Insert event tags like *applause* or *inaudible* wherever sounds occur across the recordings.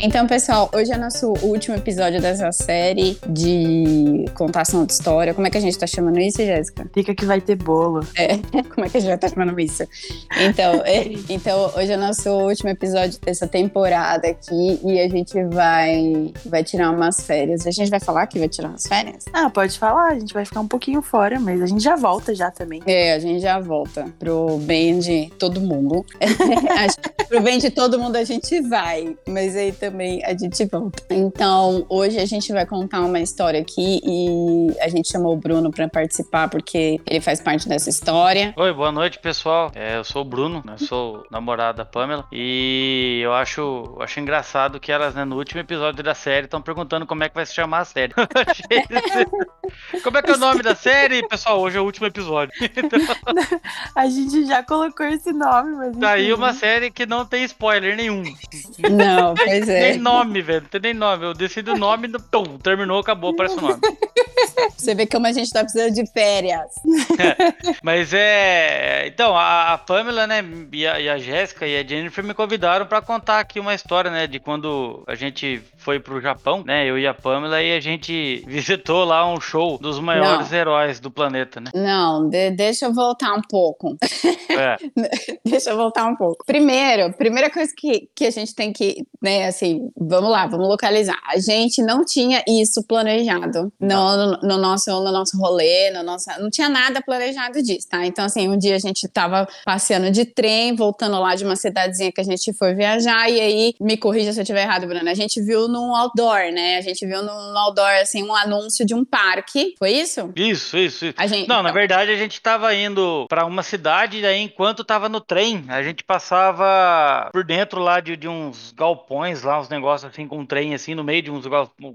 Então, pessoal, hoje é nosso último episódio dessa série de contação de história. Como é que a gente tá chamando isso, Jéssica? Fica que vai ter bolo. É, *laughs* como é que a gente tá chamando isso? Então, *laughs* é, então, hoje é nosso último episódio dessa temporada aqui e a gente vai, vai tirar umas férias. A gente vai falar que vai tirar umas férias? Ah, pode falar, a gente vai ficar um pouquinho fora, mas a gente já volta já também. É, a gente já volta pro bem de todo mundo. *laughs* pro bem de todo mundo a gente vai, mas aí também a gente volta. Então, hoje a gente vai contar uma história aqui e a gente chamou o Bruno para participar porque ele faz parte dessa história. Oi, boa noite, pessoal. É, eu sou o Bruno, né? sou namorado da Pamela e eu acho, acho engraçado que elas, né, no último episódio da série, estão perguntando como é que vai se chamar a série. *laughs* como é que é o nome da série? Pessoal, hoje é o último episódio. *laughs* Então... A gente já colocou esse nome, mas. Tá aí uma série que não tem spoiler nenhum. Não, pois é. Nem nome, velho. Não tem nem nome. Eu decido o nome, pum, terminou, acabou, aparece o nome. *laughs* Você vê como a gente tá precisando de férias. É, *laughs* mas é. Então, a, a Pamela, né, e a, e a Jéssica e a Jennifer me convidaram para contar aqui uma história, né, de quando a gente foi pro Japão, né, eu e a Pamela, e a gente *laughs* visitou lá um show dos maiores Não. heróis do planeta, né? Não, de, deixa eu voltar um pouco. É. deixa eu voltar um pouco. Primeiro, primeira coisa que, que a gente tem que, né, assim, vamos lá, vamos localizar. A gente não tinha isso planejado no, no, no nosso, no nosso rolê, no nosso, não tinha nada planejado disso, tá? Então, assim, um dia a gente tava passeando de trem, voltando lá de uma cidadezinha que a gente foi viajar, e aí, me corrija se eu estiver errado, Bruna, a gente viu num outdoor, né? A gente viu num outdoor, assim, um anúncio de um parque, foi isso? Isso, isso, isso. Gente, não, então... na verdade, a gente tava indo para uma cidade, e aí, enquanto tava no trem, a gente passava por dentro lá de, de uns galpões, lá, uns negócios assim, com um trem, assim, no meio de uns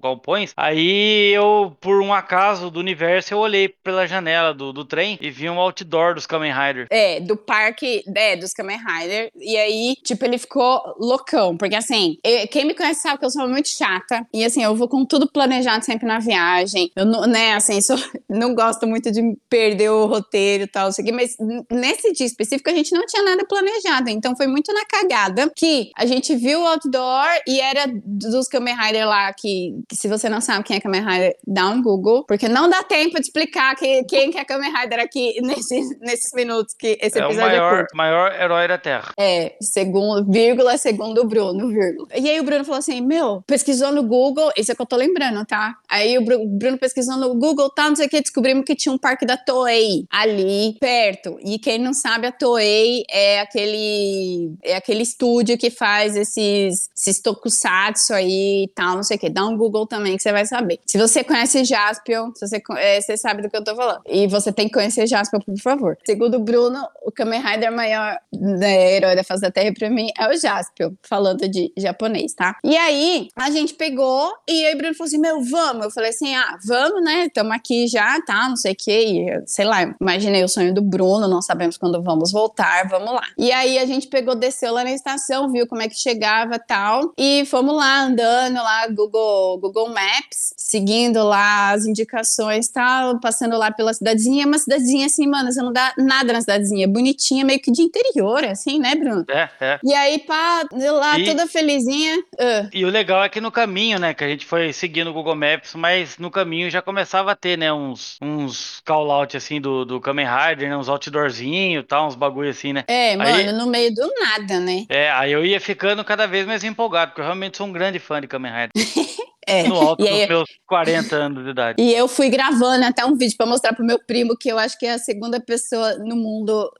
galpões. Aí eu, por um acaso do universo, eu olhei pela janela do, do trem e vi um outdoor dos Kamen Rider. É, do parque, é, dos Kamen Rider. E aí, tipo, ele ficou loucão. Porque assim, eu, quem me conhece sabe que eu sou muito chata. E assim, eu vou com tudo planejado sempre na viagem. Eu não, né, assim, sou, *laughs* não gosto muito de perder o roteiro e tal, isso aqui. Mas nesse dia específico, a gente não tinha nada planejado. Então foi muito na cagada que a gente viu o outdoor e era dos Kamen Rider lá que, que se você não sabe quem é Kamen Rider, dá um Google, porque não dá tempo de explicar que, quem que é Kamen Rider aqui *laughs* nesses, nesses minutos que esse é episódio o maior, é maior herói da Terra. É, segundo, vírgula, segundo o Bruno, vírgula. E aí o Bruno falou assim, meu, pesquisou no Google, isso é que eu tô lembrando, tá? Aí o Bruno pesquisou no Google, tá, não sei o que, descobrimos que tinha um parque da Toei ali, perto. E quem não sabe, a Toei é aquele, é aquele estúdio que faz esses, esses tokusatsu aí e tal, não sei o que. Dá um Google também que você vai saber. Se você conhece Jaspion, você, é, você sabe do que eu tô falando. E você tem que conhecer Jaspion, por favor. Segundo o Bruno, o Kamen Rider maior né, herói da face da Terra pra mim é o Jaspion, falando de japonês, tá? E aí, a gente pegou e aí o Bruno falou assim, meu, vamos. Eu falei assim, ah, vamos, né? Estamos aqui já, tá? Não sei o que. Sei lá, imaginei o sonho do Bruno, não sabemos quando vamos voltar, vamos lá. E aí a gente pegou, desceu lá na estação, viu como é que chegava tal. E fomos lá andando lá, Google, Google Maps, seguindo lá as indicações tal, passando lá pela cidadezinha. Uma cidadezinha assim, mano, você não dá nada na cidadezinha. Bonitinha, meio que de interior, assim, né, Bruno? É, é. E aí, pá, lá e, toda felizinha. Uh. E o legal é que no caminho, né, que a gente foi seguindo o Google Maps, mas no caminho já começava a ter, né, uns, uns call-out assim do, do Kamen Rider, né, uns outdoorzinhos e tal, uns bagulho assim, né? É, aí, mano, no meio do nada, né? É, aí eu ia ficando cada vez mais empolgado, porque eu realmente sou um grande fã de Kamen Rider. *laughs* É. No alto dos meus 40 anos de idade. E eu fui gravando até um vídeo para mostrar pro meu primo, que eu acho que é a segunda pessoa no mundo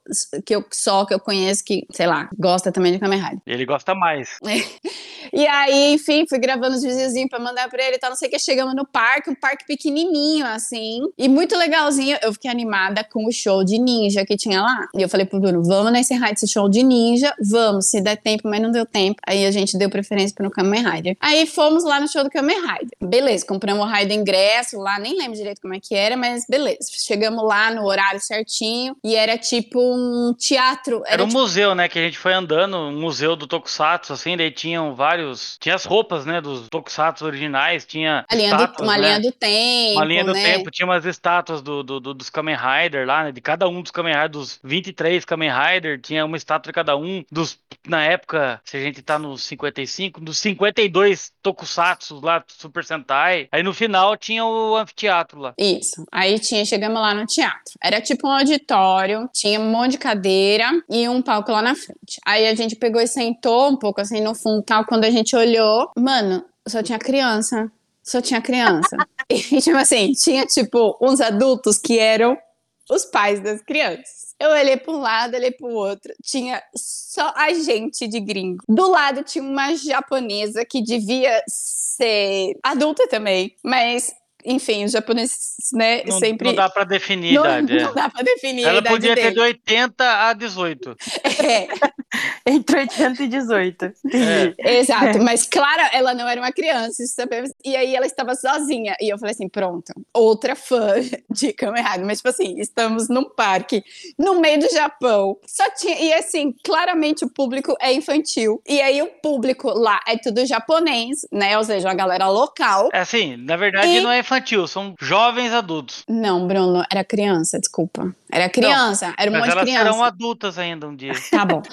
que eu só que eu conheço que, sei lá, gosta também de Kamen Rider. Ele gosta mais. *laughs* E aí, enfim, fui gravando os videozinhos pra mandar pra ele e tal, não sei o que. Chegamos no parque, um parque pequenininho, assim, e muito legalzinho. Eu fiquei animada com o show de ninja que tinha lá. E eu falei pro Bruno, vamos nesse esse show de ninja, vamos, se der tempo, mas não deu tempo. Aí a gente deu preferência pro Kamen Rider. Aí fomos lá no show do Kamen Rider. Beleza, compramos o raio do ingresso lá, nem lembro direito como é que era, mas beleza. Chegamos lá no horário certinho e era tipo um teatro. Era, era um tipo... museu, né? Que a gente foi andando, um museu do Tokusatsu, assim, daí tinham vários vários. Tinha as roupas, né? Dos Tokusatsu originais, tinha. A linha estátuas, do, uma né? linha do tempo. Uma linha do né? tempo, tinha umas estátuas do, do- do- dos Kamen Rider lá, né? De cada um dos Kamen Rider, dos 23 Kamen Rider, tinha uma estátua de cada um. Dos, na época, se a gente tá nos 55, dos 52 Tokusatsu lá, Super Sentai. Aí no final tinha o anfiteatro lá. Isso. Aí tinha, chegamos lá no teatro. Era tipo um auditório, tinha um monte de cadeira e um palco lá na frente. Aí a gente pegou e sentou um pouco assim no fundo tal. Quando a gente olhou, mano, só tinha criança. Só tinha criança. *laughs* e tipo assim, tinha tipo uns adultos que eram os pais das crianças. Eu olhei para um lado, olhei para o outro. Tinha só a gente de gringo. Do lado tinha uma japonesa que devia ser adulta também, mas enfim, os japoneses, né, Não, sempre não dá pra definir a não, idade. é. não dá pra definir a Ela idade podia ter de dele. 80 a 18. É, *laughs* Entre 80 e 18. Entendi. exato, mas claro, ela não era uma criança, isso sabemos. E aí ela estava sozinha. E eu falei assim: pronto, outra fã *laughs* de Kamen Rider. Mas, tipo assim, estamos num parque no meio do Japão. Só tinha. E assim, claramente o público é infantil. E aí o público lá é tudo japonês, né? Ou seja, a galera local. É assim, na verdade E- não é infantil, são jovens adultos. Não, Bruno, era criança, desculpa. Era criança, era um monte de elas criança. serão adultas ainda um dia. Tá bom. *laughs*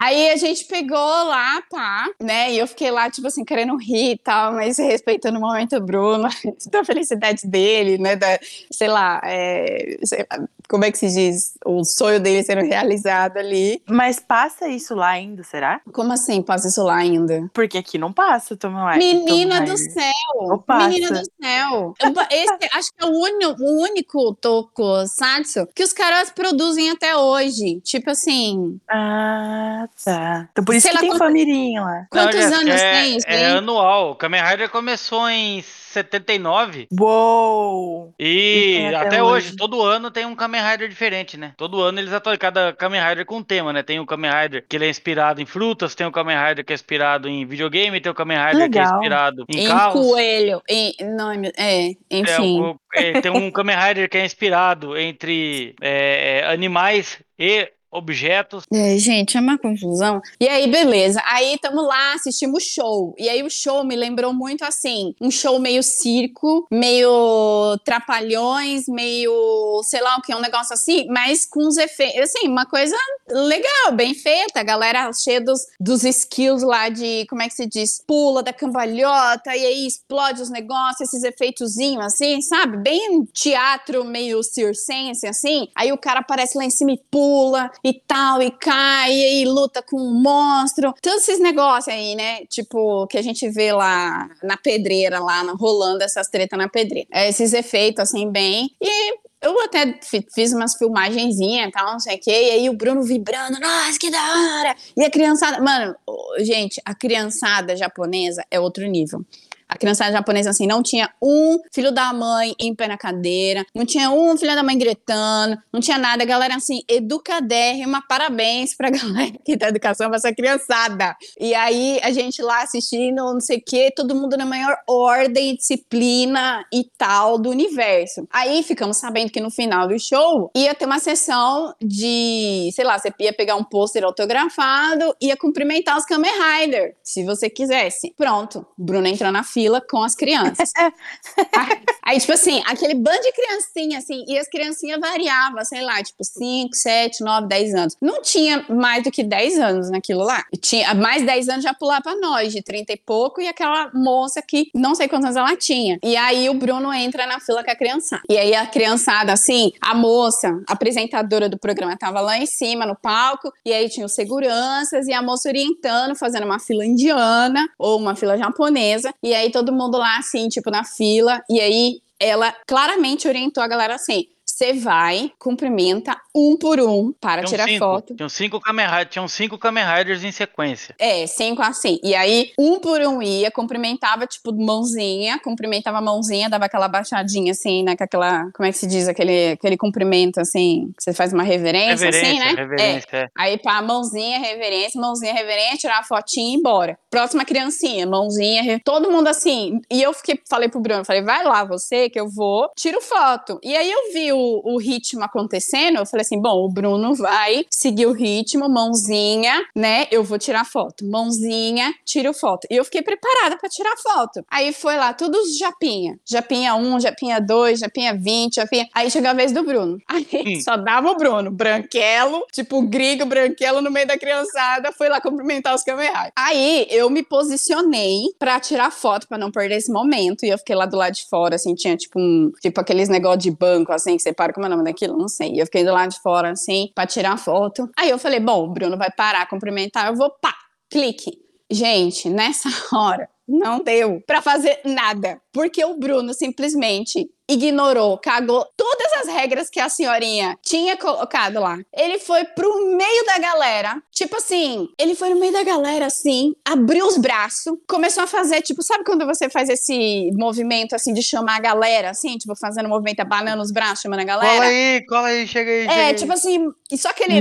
Aí a gente pegou lá, pá, né? E eu fiquei lá, tipo assim, querendo rir e tal, mas respeitando o momento Bruno, *laughs* da felicidade dele, né? Da, sei lá, é, sei lá, como é que se diz? O sonho dele sendo realizado ali. Mas passa isso lá ainda, será? Como assim passa isso lá ainda? Porque aqui não passa, Tommy Menina Tommy do céu! Menina do céu! Esse acho que é o, uni- o único tokusatsu que os caras produzem até hoje. Tipo assim, Ah, tá. Então por isso Sei que lá tem quanto- família lá. quantos Não, anos é, tem isso É aí? anual. O Kamen Rider começou em 79 Uou! E e tem até, até hoje. hoje. todo ano tem um Kamen Rider diferente, né? Todo ano eles atualizam cada Kamen Rider com um tema, né? Tem o Kamen Rider que ele é inspirado em frutas, tem o Kamen Rider que é inspirado em videogame, tem o Kamen Rider que é Legal. inspirado em, em carros. coelho, em, não, é, É, enfim. o- é, tem um *laughs* Kamen Rider que é inspirado entre é, é, animais e objetos. É, gente, é uma confusão. E aí, beleza. Aí tamo lá, assistimos show. E aí o show me lembrou muito assim, um show meio circo, meio trapalhões, meio, sei lá o que, um negócio assim, mas com os efeitos, assim, uma coisa legal, bem feita. A galera cheia dos, dos skills lá de, como é que se diz? Pula da cambalhota e aí explode os negócios, esses efeitozinhos assim, sabe? Bem teatro meio circense, assim. Aí o cara aparece lá em cima e pula e tal, e cai, e aí luta com um monstro. Todos esses negócios aí, né? Tipo, que a gente vê lá na pedreira, lá rolando essas tretas na pedreira. É, esses efeitos, assim, bem. E eu até fi- fiz umas filmagenzinhas e tal, não sei o quê, e aí o Bruno vibrando, nossa, que da hora! E a criançada, mano, gente, a criançada japonesa é outro nível. A criançada japonesa, assim, não tinha um filho da mãe em pé na cadeira, não tinha um filho da mãe gritando, não tinha nada. A galera, assim, educadérrima, parabéns pra *laughs* galera que dá educação pra essa criançada. E aí, a gente lá assistindo, não sei o quê, todo mundo na maior ordem, disciplina e tal do universo. Aí, ficamos sabendo que no final do show ia ter uma sessão de, sei lá, você ia pegar um pôster autografado, ia cumprimentar os Kamen Rider, se você quisesse. Pronto, Bruno entrou na fila com as crianças. *laughs* Aí, tipo assim, aquele bando de criancinha, assim, e as criancinhas variavam, sei lá, tipo 5, 7, 9, 10 anos. Não tinha mais do que 10 anos naquilo lá. E Tinha mais 10 anos já pulava nós, de 30 e pouco, e aquela moça que não sei quantos anos ela tinha. E aí o Bruno entra na fila com a criançada. E aí a criançada, assim, a moça, a apresentadora do programa, tava lá em cima no palco, e aí tinha os seguranças e a moça orientando, fazendo uma fila indiana ou uma fila japonesa. E aí todo mundo lá, assim, tipo, na fila. E aí ela claramente orientou a galera assim: você vai, cumprimenta um por um para Tinham tirar cinco, foto. Tinham cinco Kamen tinham cinco Kamen em sequência. É, cinco assim. E aí, um por um ia, cumprimentava, tipo, mãozinha, cumprimentava a mãozinha, dava aquela baixadinha, assim, né? Com aquela, como é que se diz? Aquele, aquele cumprimento, assim, que você faz uma reverência, assim, Reverência, né? É. reverência. é. Aí, pá, mãozinha, reverência, mãozinha, reverência, tirar a fotinha e ir embora. Próxima criancinha, mãozinha, re- todo mundo assim. E eu fiquei, falei pro Bruno, falei, vai lá você, que eu vou, tiro foto. E aí eu vi o, o ritmo acontecendo, eu falei assim: bom, o Bruno vai seguir o ritmo, mãozinha, né? Eu vou tirar foto. Mãozinha, tiro foto. E eu fiquei preparada para tirar foto. Aí foi lá, todos japinha. Japinha 1, japinha 2, japinha 20, japinha. Aí chegou a vez do Bruno. *laughs* Aí hum. só dava o Bruno, branquelo, tipo grigo, branquelo no meio da criançada, foi lá cumprimentar os camerais. Aí eu me posicionei para tirar foto, para não perder esse momento. E eu fiquei lá do lado de fora, assim, tinha tipo um, tipo aqueles negócio de banco, assim, que você para, como é o nome daquilo? Não sei. E eu fiquei do lado de fora, assim, pra tirar foto. Aí eu falei, bom, o Bruno vai parar, cumprimentar, eu vou, pá, clique. Gente, nessa *laughs* hora, não deu para fazer nada, porque o Bruno simplesmente ignorou, cagou todas as regras que a senhorinha tinha colocado lá. Ele foi pro meio da galera, tipo assim, ele foi no meio da galera assim, abriu os braços, começou a fazer, tipo, sabe quando você faz esse movimento assim de chamar a galera, assim, tipo, fazendo o movimento abanando os braços, chamando a galera? Cola aí, cola aí, chega aí. É, chega tipo aí. assim, só que ele,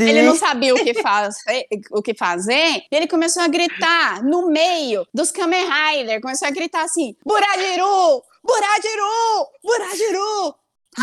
ele não sabia o que, faz, o que fazer, ele começou a gritar no meio dos Kamen Rider, começou a gritar assim, Buradiru! Buradiru! Buradiru!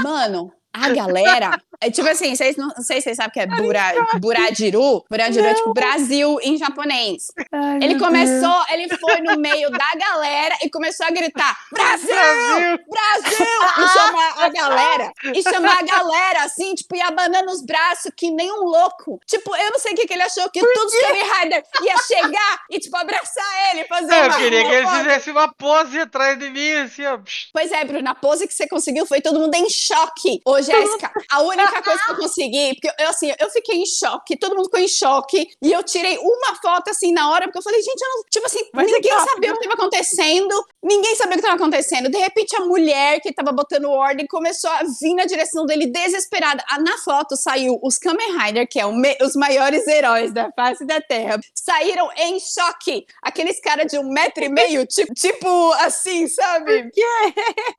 Mano, a galera é, tipo assim, vocês não, não sei se vocês sabem o que é bura, Buradiru. Buradiru é tipo Brasil em japonês. Ai, ele começou, Deus. ele foi no meio da galera e começou a gritar: Brasil! Brasil! *laughs* E chamar a galera. E chamar a galera, assim, tipo, e abanando os braços que nem um louco. Tipo, eu não sei o que, que ele achou, que todos os Kamen Rider ia chegar e, tipo, abraçar ele, fazer Eu queria que ele fizesse uma pose atrás de mim, assim, ó. Pois é, Bruno, a pose que você conseguiu foi todo mundo em choque. Ô, Jéssica, a única coisa que eu *laughs* consegui, porque eu, assim, eu fiquei em choque, todo mundo ficou em choque, e eu tirei uma foto, assim, na hora, porque eu falei, gente, eu não, tipo assim, Mas ninguém sabia o que estava acontecendo, ninguém sabia o que estava acontecendo. De repente, a mulher que estava botando ordem começou a vir na direção dele desesperada. Ah, na foto saiu os Kamen Rider, que é me, os maiores heróis da face da Terra, saíram em choque. Aqueles caras de um metro e meio, *laughs* tipo, tipo assim, sabe?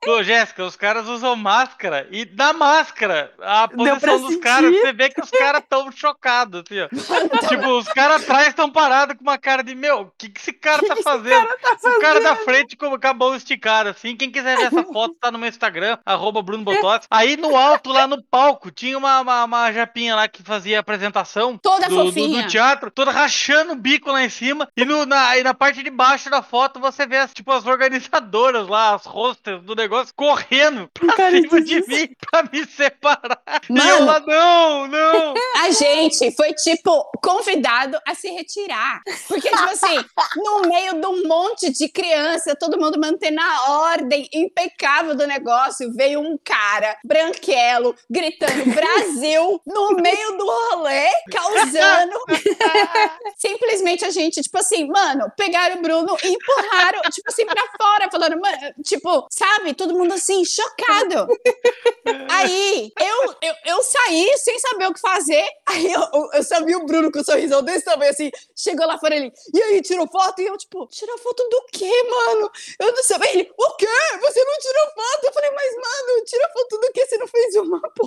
Ô, Jéssica, os caras usam máscara, e na máscara, a posição dos caras, você vê que os caras estão chocados, assim, ó. *laughs* tipo, os caras atrás estão parados com uma cara de, meu, o que, que esse cara que tá fazendo? Cara tá fazendo? O cara da frente com, com a mão esticada, assim. Quem quiser ver essa *laughs* foto, tá no meu Instagram, arroba Bruno. Aí no alto, lá no palco, tinha uma, uma, uma japinha lá que fazia apresentação. Toda do, fofinha. Do, do, teatro, toda rachando o bico lá em cima. E, no, na, e na parte de baixo da foto, você vê, as, tipo, as organizadoras lá, as hosters do negócio, correndo pra cara, cima de mim pra me separar. Mano, ela, não, não! A gente foi, tipo, convidado a se retirar. Porque, tipo assim, no meio de um monte de criança, todo mundo mantendo a ordem impecável do negócio, veio um cara, branquelo, gritando Brasil, no meio do rolê, causando. *laughs* Simplesmente a gente, tipo assim, mano, pegaram o Bruno e empurraram, tipo assim, pra fora, falando, mano, tipo, sabe, todo mundo assim, chocado. Aí, eu, eu, eu saí sem saber o que fazer. Aí eu, eu, só vi o Bruno com um sorrisão desse tamanho, assim. Chegou lá fora ele, e aí, tirou foto? E eu, tipo, tirar foto do quê, mano? Eu não sabia. Ele, o quê? Você não tirou foto? Eu falei, mas, mano, tira foto do quê? Você não fez uma tirar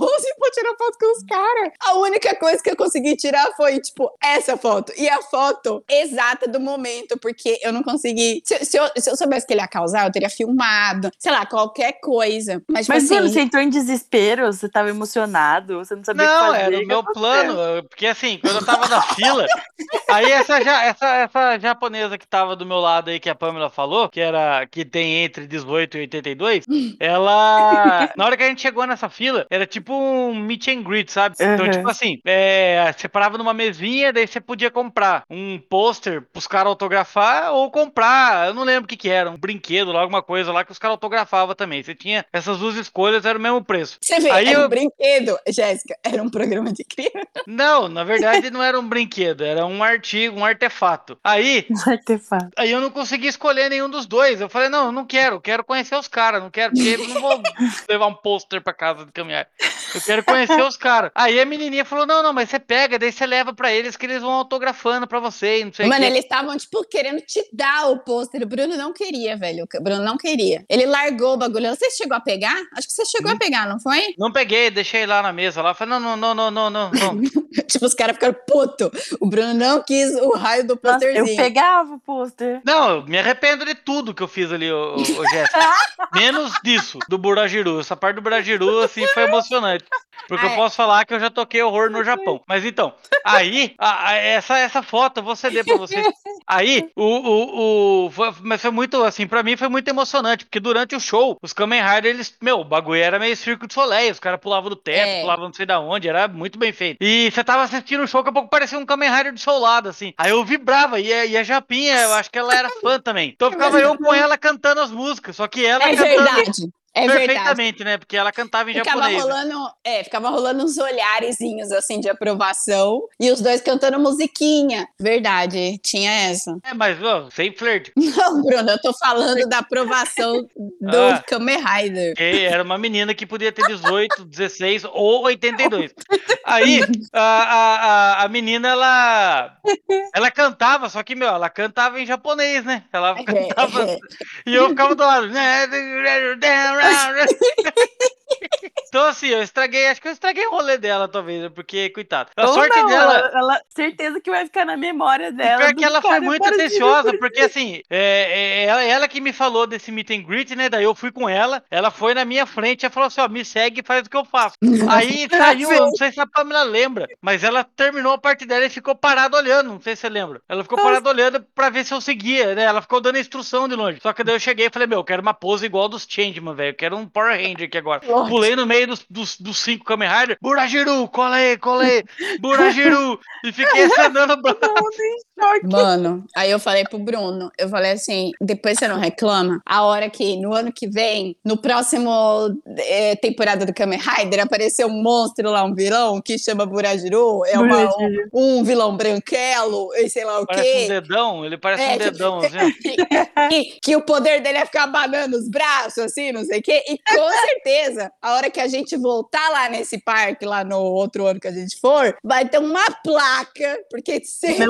foto com os caras? A única coisa que eu consegui tirar foi, tipo, essa foto. E a foto exata do momento, porque eu não consegui. Se, se, eu, se eu soubesse que ele ia causar, eu teria filmado, sei lá, qualquer coisa. Mas, tipo, mas assim, você entrou em desespero, você tava emocionado, você não sabia não, o que fazer. Era o meu plano, porque assim, quando eu tava na fila, aí essa, essa, essa japonesa que tava do meu lado aí, que a Pamela falou, que era que tem entre 18 e 82, ela. Na hora que a gente chegou nessa fila, era tipo um meet and greet, sabe? Uhum. Então, tipo assim, é, você parava numa mesinha, daí você podia comprar um pôster pros caras autografar ou comprar, eu não lembro o que que era, um brinquedo lá, alguma coisa lá que os caras autografavam também. Você tinha essas duas escolhas, era o mesmo preço. Você vê, aí era eu... um brinquedo, Jéssica, era um programa de criança. Não, na verdade *laughs* não era um brinquedo, era um artigo, um artefato. Aí, um artefato. aí eu não consegui escolher nenhum dos dois. Eu falei, não, eu não quero, quero conhecer os caras, não quero, porque eu não vou *laughs* levar um pôster pra casa de caminhar. Eu quero conhecer *laughs* os caras. Aí a menininha falou, não, não, mas você pega, daí você leva pra eles que eles vão autografando pra você, não sei Mano, eles estavam, tipo, querendo te dar o pôster. O Bruno não queria, velho. O Bruno não queria. Ele largou o bagulho. Você chegou a pegar? Acho que você chegou hum. a pegar, não foi? Não peguei, deixei lá na mesa lá. Falei, não, não, não, não, não, não. *laughs* tipo, os caras ficaram puto. O Bruno não quis o raio do posterzinho. Eu pegava o pôster. Não, eu me arrependo de tudo que eu fiz ali, o, o Jéssica. *laughs* Menos disso, do Burajiru. Essa parte do Burajiru, assim, foi emocionante. Porque eu posso falar que eu já toquei horror no Japão. Mas então, aí, a, a, essa, essa foto eu vou ceder pra vocês. *laughs* Aí, o, o, o foi, mas foi muito, assim, pra mim foi muito emocionante, porque durante o show, os Kamen Rider, eles, meu, o bagulho era meio circo de soleil, os caras pulavam do teto, é. pulavam não sei da onde, era muito bem feito. E você tava assistindo o show, daqui a pouco parecia um Kamen Rider do seu lado, assim. Aí eu vibrava, e a, e a Japinha, eu acho que ela era fã também. Então ficava eu com ela cantando as músicas, só que ela é cantando... Verdade. É Perfeitamente, verdade. né? Porque ela cantava em ficava japonês. Né? Rolando, é, ficava rolando uns olharezinhos assim de aprovação e os dois cantando musiquinha. Verdade, tinha essa. É, mas ó, sem flerte. *laughs* Não, Bruno, eu tô falando da aprovação *laughs* do ah, Kamen Rider. Era uma menina que podia ter 18, 16 ou 82. Aí a, a, a menina ela ela cantava, só que meu, ela cantava em japonês, né? Ela é, cantava é, é. e eu ficava do lado. Né? *laughs* então, assim, eu estraguei, acho que eu estraguei o rolê dela, talvez, porque, coitado. A Ou sorte não, dela. Ela, ela, certeza que vai ficar na memória dela. Pior que ela foi muito atenciosa, porque, assim, é, é, ela, ela que me falou desse meet and greet, né? Daí eu fui com ela, ela foi na minha frente e falou assim: ó, me segue e faz o que eu faço. *laughs* Aí saiu, eu não *laughs* sei se a Pamela lembra, mas ela terminou a parte dela e ficou parada olhando, não sei se você lembra. Ela ficou parada olhando pra ver se eu seguia, né? Ela ficou dando instrução de longe. Só que daí eu cheguei e falei: meu, eu quero uma pose igual dos Changeman, velho. Eu quero um Power Ranger aqui agora. Pulei no meio dos, dos, dos cinco Kamen Rider. Burajiru, cola aí, cola aí. Burajiru. *laughs* e fiquei acenando o braço. Mano, aí eu falei pro Bruno, eu falei assim, depois você não reclama, a hora que no ano que vem, no próximo é, temporada do Kamen Rider, apareceu um monstro lá, um vilão, que chama Burajiru, é uma, um, um, vilão branquelo, e sei lá o parece quê. Parece um dedão, ele parece é, um dedão, tipo, *laughs* assim. que, que o poder dele é ficar abanando os braços, assim, não sei o quê, e com *laughs* certeza, a hora que a gente voltar lá nesse parque, lá no outro ano que a gente for, vai ter uma placa, porque sempre...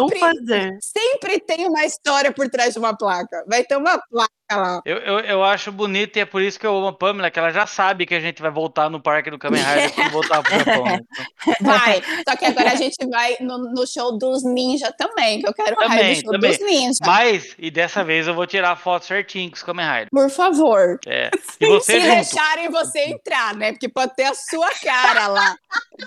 Sempre tem uma história por trás de uma placa. Vai ter uma placa lá. Eu, eu, eu acho bonito e é por isso que eu amo a Pamela, que ela já sabe que a gente vai voltar no parque do Kamen Rider quando voltar pro Japão. *laughs* Vai. Só que agora a gente vai no, no show dos ninja também, que eu quero também, raio do show também. dos ninja. Mas, e dessa vez eu vou tirar a foto certinho com os Kamen Rider. Por favor. É. E você Se junto. deixarem você entrar, né? Porque pode ter a sua cara lá.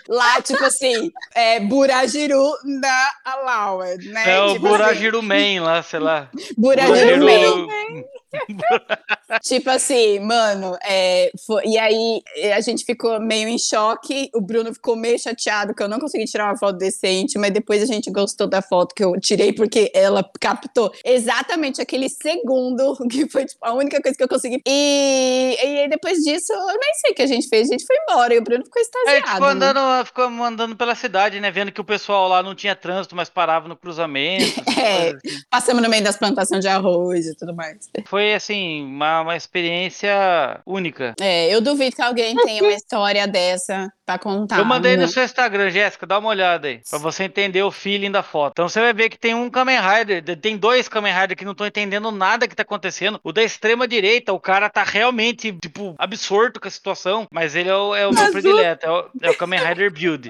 Lá, tipo assim, é, Burajiru na Allowed, né? É o tipo Burajiru assim. Man lá, sei lá. Burajiru, Burajiru Man. *laughs* tipo assim, mano, é, foi, e aí a gente ficou meio em choque. O Bruno ficou meio chateado que eu não consegui tirar uma foto decente, mas depois a gente gostou da foto que eu tirei porque ela captou exatamente aquele segundo *laughs* que foi tipo, a única coisa que eu consegui. E, e aí depois disso, eu nem sei o que a gente fez, a gente foi embora e o Bruno ficou extasiado. É, a gente ficou andando, né? ficou andando pela cidade, né? Vendo que o pessoal lá não tinha trânsito, mas parava no cruzamento. *laughs* é, assim. passamos no meio das plantações de arroz e tudo mais. Foi foi assim, uma, uma experiência única. É, eu duvido que alguém tenha uma história dessa pra contar. Eu mandei no seu Instagram, Jéssica, dá uma olhada aí, pra você entender o feeling da foto. Então você vai ver que tem um Kamen Rider, tem dois Kamen Rider que não estão entendendo nada que tá acontecendo. O da extrema direita, o cara tá realmente, tipo, absorto com a situação, mas ele é o, é o meu predileto, é o, é o Kamen Rider Build.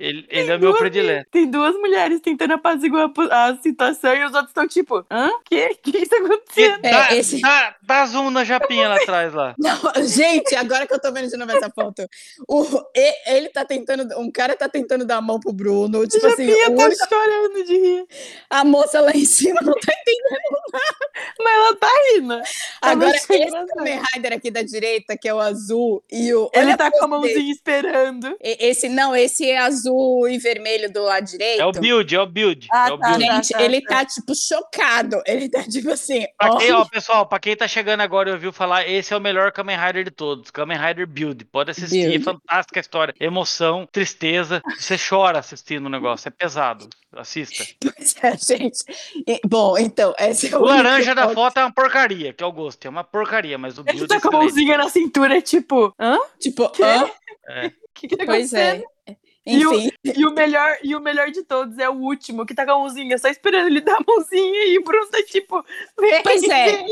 Ele, ele é meu predileto. Tem duas mulheres tentando apaziguar a, situação e os outros estão tipo, hã? Que? Que está acontecendo? É, dá, esse... dá, dá zoom na japinha lá atrás lá. Não, gente, agora que eu tô vendo de novo essa foto, o, ele tá tentando, um cara tá tentando dar a mão pro Bruno, tipo a assim. Japinha tá único... chorando de rir. A moça lá em cima não tá entendendo nada. Mas ela tá rindo. Tá agora, esse Kamen Rider aqui da direita, que é o azul, e o. Ele tá com a mãozinha esperando. Esse, não, esse é azul azul e vermelho do lado direito. É o build, é o build. Ah, é o tá, build. Gente, tá, ele tá. tá, tipo, chocado. *laughs* Ele tá, tipo assim. Pra quem, ó, pessoal, pra quem tá chegando agora e ouviu falar, esse é o melhor Kamen Rider de todos. Kamen Rider Build. Pode assistir, build. fantástica a história. Emoção, tristeza. Você chora assistindo o negócio, é pesado. Assista. Pois é, gente. Bom, então, esse é o. O laranja da foto é uma porcaria, que é o gosto. É uma porcaria, mas o build. Ele tá com a mãozinha na cintura, tipo, hã? Tipo, hã? É. *laughs* que, que tá pois é. Enfim. E o, e o, melhor, e o melhor de todos é o último, que tá com a mãozinha, só esperando ele dar a mãozinha e o Bruno tá tipo. Pois é.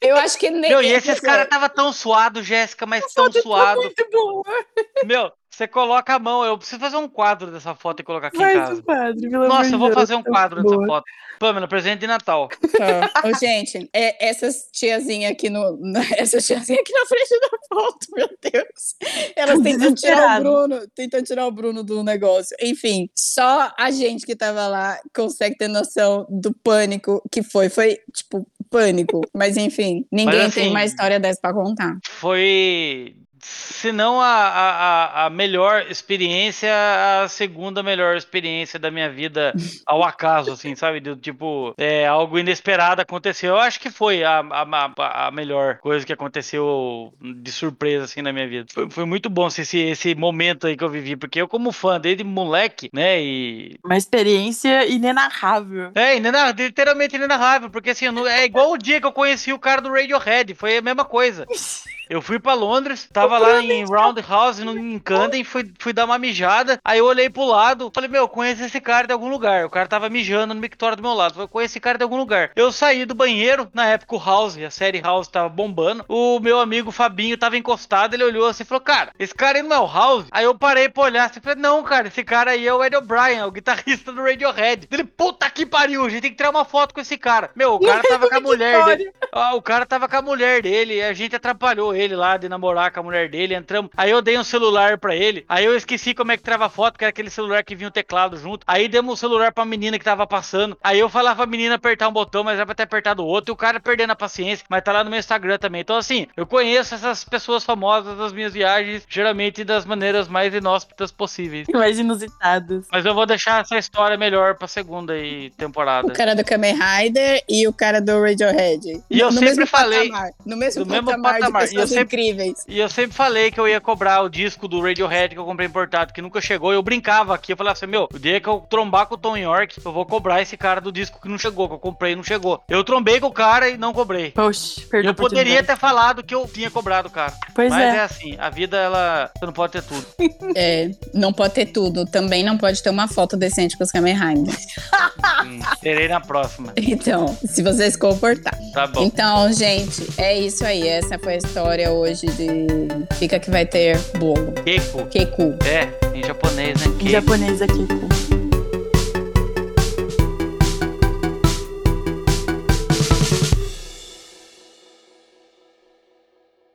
Eu acho que nem. Meu, e esses caras tava tão suado, Jéssica, mas tão tá suado. Meu, você coloca a mão. Eu preciso fazer um quadro dessa foto e colocar aqui em casa. amor Nossa, eu vou Deus, fazer um tá quadro dessa boa. foto. Pamela, presente de Natal. Tá. Ô, gente, é, essas tiazinhas aqui no. na- *laughs* Essas tiazinhas aqui na frente da foto, meu Deus. Elas tentam tirar o. Bruno, tentam tirar o Bruno do negócio. Enfim, só a gente que tava lá consegue ter noção do pânico que foi. Foi, tipo, pânico. Mas enfim, ninguém tem assim, uma história dessa pra contar. Foi. Se não a, a, a- melhor experiência, a segunda melhor experiência da minha vida *laughs* ao acaso, assim, sabe? Do, tipo, é, algo inesperado aconteceu. Eu acho que foi a, a, a- melhor coisa que aconteceu de surpresa, assim, na minha vida. Foi, foi muito bom esse, esse momento aí que eu vivi, porque eu, como fã desde moleque, né, e Uma experiência inenarrável. é, inena- literalmente inenarrável, porque assim, não- é igual o dia que eu conheci o cara do Radiohead, foi a mesma coisa. *laughs* Eu fui pra Londres, tava lá em Roundhouse, no, em Camden, fui, fui dar uma mijada, aí eu olhei pro lado, falei, meu, eu conheço esse cara de algum lugar. O cara tava mijando no mictório do meu lado, falei, conheço esse cara de algum lugar. Eu saí do banheiro, na época o House, a série House tava bombando, o meu amigo Fabinho tava encostado, ele olhou assim e falou, cara, esse cara aí não é o House? Aí eu parei pra olhar assim, falei, não, cara, esse cara aí é o Ed O'Brien, o guitarrista do Radiohead. Ele, puta que pariu, a gente tem que tirar uma foto com esse cara. Meu, o cara tava com a *laughs* mulher dele. Ah, o cara tava com a mulher dele, e a gente atrapalhou ele lá de namorar com a mulher dele, entramos. Aí eu dei um celular pra ele, aí eu esqueci como é que trava foto, que era aquele celular que vinha o teclado junto. Aí demos um celular pra menina que tava passando. Aí eu falava pra menina apertar um botão, mas era pra ter apertado o outro, e o cara perdendo a paciência, mas tá lá no meu Instagram também. Então, assim, eu conheço essas pessoas famosas das minhas viagens, geralmente das maneiras mais inóspitas possíveis. *laughs* Mais inusitados. Mas eu vou deixar essa história melhor pra segunda aí, temporada. O cara do Kamen Rider e o cara do Radiohead. E eu no sempre mesmo falei- patamar, no mesmo mesmo patamar, patamar. de E eu sempre- incríveis. E eu sempre falei que eu ia cobrar o disco do Radiohead que eu comprei importado, que nunca chegou. Eu brincava aqui, eu falava assim, meu, o dia que eu trombar com o Tom York, eu vou cobrar esse cara do disco que não chegou, que eu comprei e não chegou. Eu trombei com o cara e não cobrei. Poxa, perdeu Eu poderia ter falado que eu tinha cobrado o cara. Pois Mas é. é. assim, a vida, ela. Você não pode ter tudo. *laughs* É, não pode ter tudo. Também não pode ter uma foto decente com os Kamen. Hum, terei na próxima. Então, se você se comportar. Tá bom. Então, gente, é isso aí. Essa foi a história hoje de Fica que vai ter bolo. Keiko. Keku. É, em japonês, né? Em Keiko. japonês aqui.